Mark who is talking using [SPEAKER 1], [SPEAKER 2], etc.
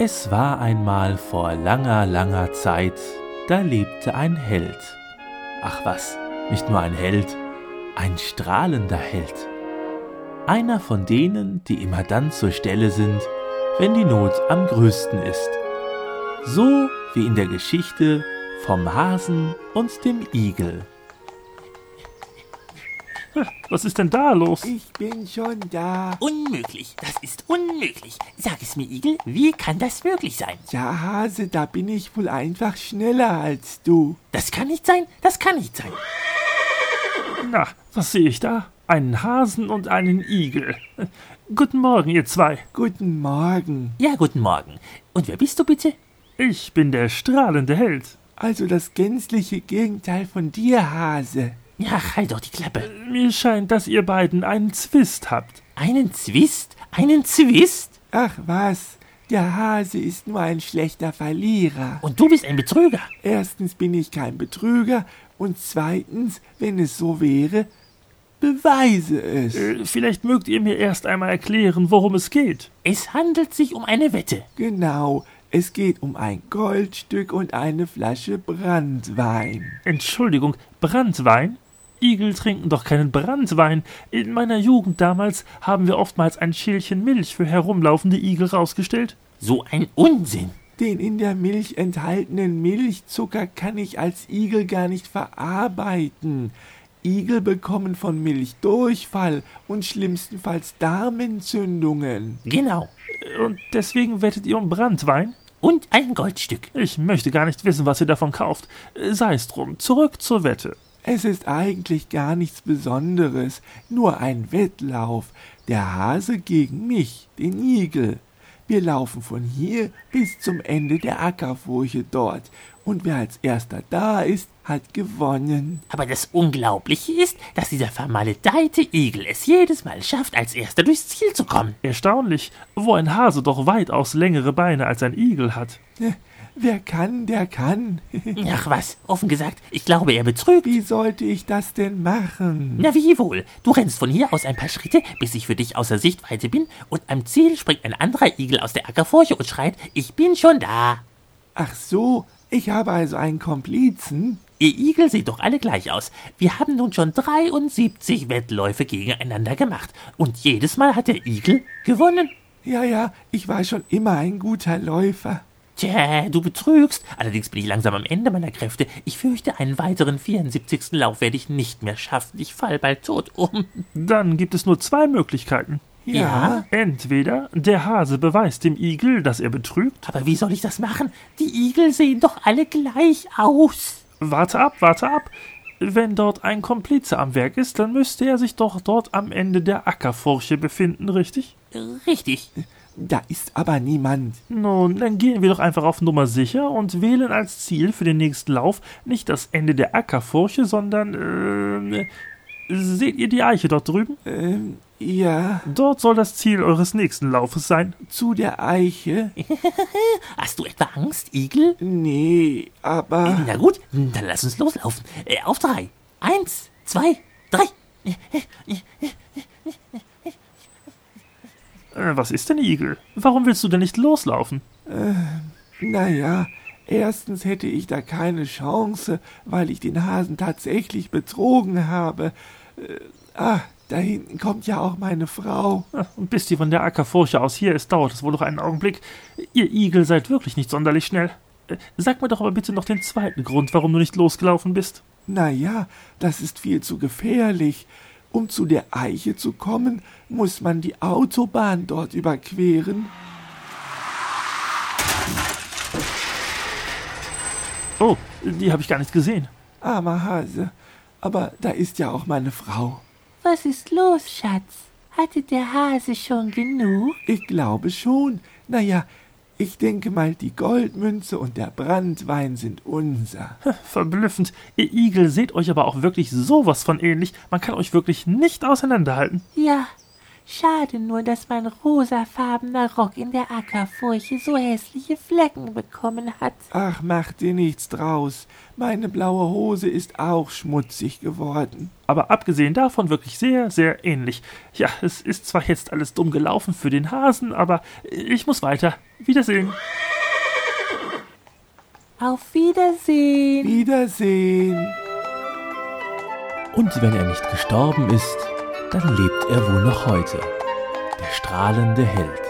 [SPEAKER 1] Es war einmal vor langer, langer Zeit, da lebte ein Held. Ach was, nicht nur ein Held, ein strahlender Held. Einer von denen, die immer dann zur Stelle sind, wenn die Not am größten ist. So wie in der Geschichte vom Hasen und dem Igel.
[SPEAKER 2] Was ist denn da los?
[SPEAKER 3] Ich bin schon da.
[SPEAKER 4] Unmöglich, das ist unmöglich. Sag es mir, Igel, wie kann das möglich sein?
[SPEAKER 3] Ja, Hase, da bin ich wohl einfach schneller als du.
[SPEAKER 4] Das kann nicht sein, das kann nicht sein.
[SPEAKER 2] Na, was sehe ich da? Einen Hasen und einen Igel. Guten Morgen, ihr zwei.
[SPEAKER 3] Guten Morgen.
[SPEAKER 4] Ja, guten Morgen. Und wer bist du bitte?
[SPEAKER 2] Ich bin der strahlende Held.
[SPEAKER 3] Also das gänzliche Gegenteil von dir, Hase.
[SPEAKER 4] Ja, halt doch die Klappe.
[SPEAKER 2] Mir scheint, dass ihr beiden einen Zwist habt.
[SPEAKER 4] Einen Zwist? Einen Zwist?
[SPEAKER 3] Ach was, der Hase ist nur ein schlechter Verlierer.
[SPEAKER 4] Und du bist ein Betrüger.
[SPEAKER 3] Erstens bin ich kein Betrüger und zweitens, wenn es so wäre, beweise es.
[SPEAKER 2] Äh, Vielleicht mögt ihr mir erst einmal erklären, worum es geht.
[SPEAKER 4] Es handelt sich um eine Wette.
[SPEAKER 3] Genau, es geht um ein Goldstück und eine Flasche Brandwein.
[SPEAKER 2] Entschuldigung, Brandwein? Igel trinken doch keinen Brandwein. In meiner Jugend damals haben wir oftmals ein Schälchen Milch für herumlaufende Igel rausgestellt.
[SPEAKER 4] So ein Unsinn.
[SPEAKER 3] Den in der Milch enthaltenen Milchzucker kann ich als Igel gar nicht verarbeiten. Igel bekommen von Milch Durchfall und schlimmstenfalls Darmentzündungen.
[SPEAKER 4] Genau.
[SPEAKER 2] Und deswegen wettet ihr um Brandwein?
[SPEAKER 4] Und ein Goldstück.
[SPEAKER 2] Ich möchte gar nicht wissen, was ihr davon kauft. Sei es drum, zurück zur Wette.
[SPEAKER 3] Es ist eigentlich gar nichts Besonderes, nur ein Wettlauf. Der Hase gegen mich, den Igel. Wir laufen von hier bis zum Ende der Ackerfurche dort. Und wer als erster da ist, hat gewonnen.
[SPEAKER 4] Aber das Unglaubliche ist, dass dieser vermaledeite Igel es jedes Mal schafft, als erster durchs Ziel zu kommen.
[SPEAKER 2] Erstaunlich, wo ein Hase doch weitaus längere Beine als ein Igel hat.
[SPEAKER 3] Wer kann, der kann.
[SPEAKER 4] Ach was, offen gesagt, ich glaube, er betrügt.
[SPEAKER 3] Wie sollte ich das denn machen?
[SPEAKER 4] Na wie wohl? Du rennst von hier aus ein paar Schritte, bis ich für dich außer Sichtweite bin, und am Ziel springt ein anderer Igel aus der Ackerfurche und schreit, ich bin schon da.
[SPEAKER 3] Ach so, ich habe also einen Komplizen.
[SPEAKER 4] Ihr Igel seht doch alle gleich aus. Wir haben nun schon 73 Wettläufe gegeneinander gemacht, und jedes Mal hat der Igel gewonnen.
[SPEAKER 3] Ja, ja, ich war schon immer ein guter Läufer.
[SPEAKER 4] Tja, du betrügst. Allerdings bin ich langsam am Ende meiner Kräfte. Ich fürchte, einen weiteren 74. Lauf werde ich nicht mehr schaffen. Ich fall bald tot um.
[SPEAKER 2] Dann gibt es nur zwei Möglichkeiten.
[SPEAKER 4] Ja?
[SPEAKER 2] Entweder der Hase beweist dem Igel, dass er betrügt.
[SPEAKER 4] Aber wie soll ich das machen? Die Igel sehen doch alle gleich aus.
[SPEAKER 2] Warte ab, warte ab. Wenn dort ein Komplize am Werk ist, dann müsste er sich doch dort am Ende der Ackerfurche befinden, richtig?
[SPEAKER 4] Richtig.
[SPEAKER 3] Da ist aber niemand.
[SPEAKER 2] Nun, dann gehen wir doch einfach auf Nummer sicher und wählen als Ziel für den nächsten Lauf nicht das Ende der Ackerfurche, sondern, ähm, seht ihr die Eiche dort drüben?
[SPEAKER 3] Ähm, ja,
[SPEAKER 2] Dort soll das Ziel eures nächsten Laufes sein.
[SPEAKER 3] zu der Eiche?
[SPEAKER 4] Hast du etwa Angst, Igel?
[SPEAKER 3] Nee, aber.
[SPEAKER 4] Na gut, dann lass uns loslaufen. Äh, Auf drei. Eins, zwei, drei.
[SPEAKER 2] Äh, was ist denn, Igel? Warum willst du denn nicht loslaufen?
[SPEAKER 3] Naja, erstens hätte ich da keine Chance, weil ich den Hasen tatsächlich betrogen habe. Äh, ah, da hinten kommt ja auch meine Frau.
[SPEAKER 2] Und bis die von der Ackerfurche aus hier ist, dauert es wohl noch einen Augenblick. Ihr Igel seid wirklich nicht sonderlich schnell. Äh, Sag mir doch aber bitte noch den zweiten Grund, warum du nicht losgelaufen bist.
[SPEAKER 3] Naja, das ist viel zu gefährlich. Um zu der Eiche zu kommen, muss man die Autobahn dort überqueren.
[SPEAKER 2] Oh, die habe ich gar nicht gesehen.
[SPEAKER 3] Armer Hase. Aber da ist ja auch meine Frau.
[SPEAKER 5] Was ist los, Schatz? Hatte der Hase schon genug?
[SPEAKER 3] Ich glaube schon. Naja, ich denke mal, die Goldmünze und der Brandwein sind unser.
[SPEAKER 2] Verblüffend. Ihr Igel seht euch aber auch wirklich sowas von ähnlich. Man kann euch wirklich nicht auseinanderhalten.
[SPEAKER 5] Ja, Schade nur, dass mein rosafarbener Rock in der Ackerfurche so hässliche Flecken bekommen hat.
[SPEAKER 3] Ach, mach dir nichts draus. Meine blaue Hose ist auch schmutzig geworden.
[SPEAKER 2] Aber abgesehen davon wirklich sehr, sehr ähnlich. Ja, es ist zwar jetzt alles dumm gelaufen für den Hasen, aber ich muss weiter. Wiedersehen.
[SPEAKER 5] Auf Wiedersehen.
[SPEAKER 3] Wiedersehen.
[SPEAKER 4] Und wenn er nicht gestorben ist, dann lebt er wohl noch heute, der strahlende Held.